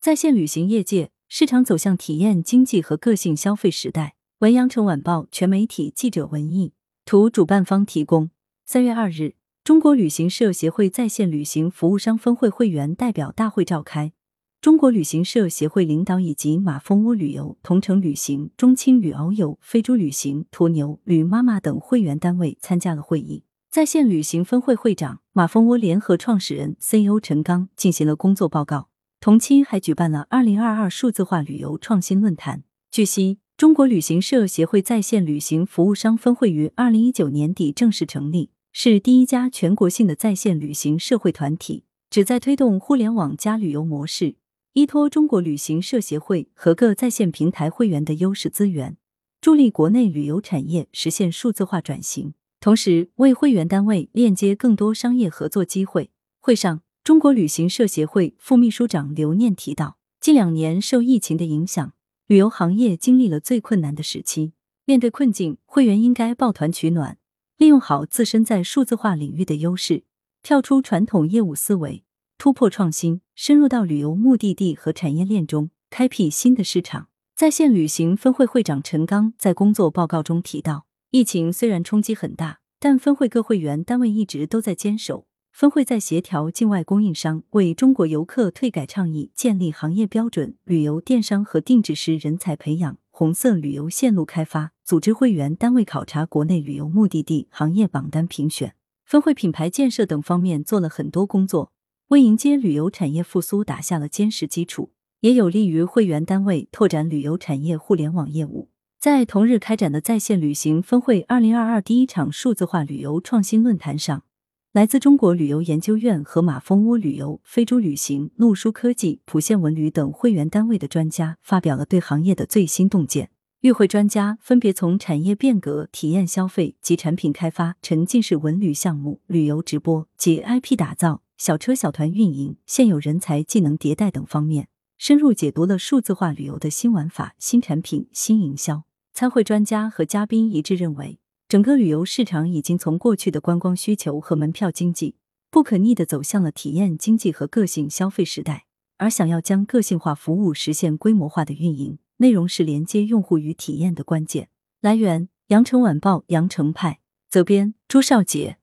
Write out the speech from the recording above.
在线旅行业界市场走向体验经济和个性消费时代。文阳城晚报全媒体记者文艺图，主办方提供。三月二日，中国旅行社协会在线旅行服务商分会会员代表大会召开，中国旅行社协会领导以及马蜂窝旅游、同程旅行、中青旅遨游、飞猪旅行、途牛、旅妈妈等会员单位参加了会议。在线旅行分会会长、马蜂窝联合创始人 CEO 陈刚进行了工作报告。同期还举办了二零二二数字化旅游创新论坛。据悉。中国旅行社协会在线旅行服务商分会于二零一九年底正式成立，是第一家全国性的在线旅行社会团体，旨在推动互联网加旅游模式，依托中国旅行社协会和各在线平台会员的优势资源，助力国内旅游产业实现数字化转型，同时为会员单位链接更多商业合作机会。会上，中国旅行社协会副秘书长刘念提到，近两年受疫情的影响。旅游行业经历了最困难的时期，面对困境，会员应该抱团取暖，利用好自身在数字化领域的优势，跳出传统业务思维，突破创新，深入到旅游目的地和产业链中，开辟新的市场。在线旅行分会会长陈刚在工作报告中提到，疫情虽然冲击很大，但分会各会员单位一直都在坚守。分会在协调境外供应商，为中国游客退改倡议建立行业标准；旅游电商和定制师人才培养、红色旅游线路开发；组织会员单位考察国内旅游目的地行业榜单评选；分会品牌建设等方面做了很多工作，为迎接旅游产业复苏打下了坚实基础，也有利于会员单位拓展旅游产业互联网业务。在同日开展的在线旅行分会二零二二第一场数字化旅游创新论坛上。来自中国旅游研究院和马蜂窝旅游、飞猪旅行、路书科技、普线文旅等会员单位的专家发表了对行业的最新洞见。与会专家分别从产业变革、体验消费及产品开发、沉浸式文旅项目、旅游直播及 IP 打造、小车小团运营、现有人才技能迭代等方面，深入解读了数字化旅游的新玩法、新产品、新营销。参会专家和嘉宾一致认为。整个旅游市场已经从过去的观光需求和门票经济，不可逆的走向了体验经济和个性消费时代。而想要将个性化服务实现规模化的运营，内容是连接用户与体验的关键。来源：羊城晚报羊城派，责编：朱少杰。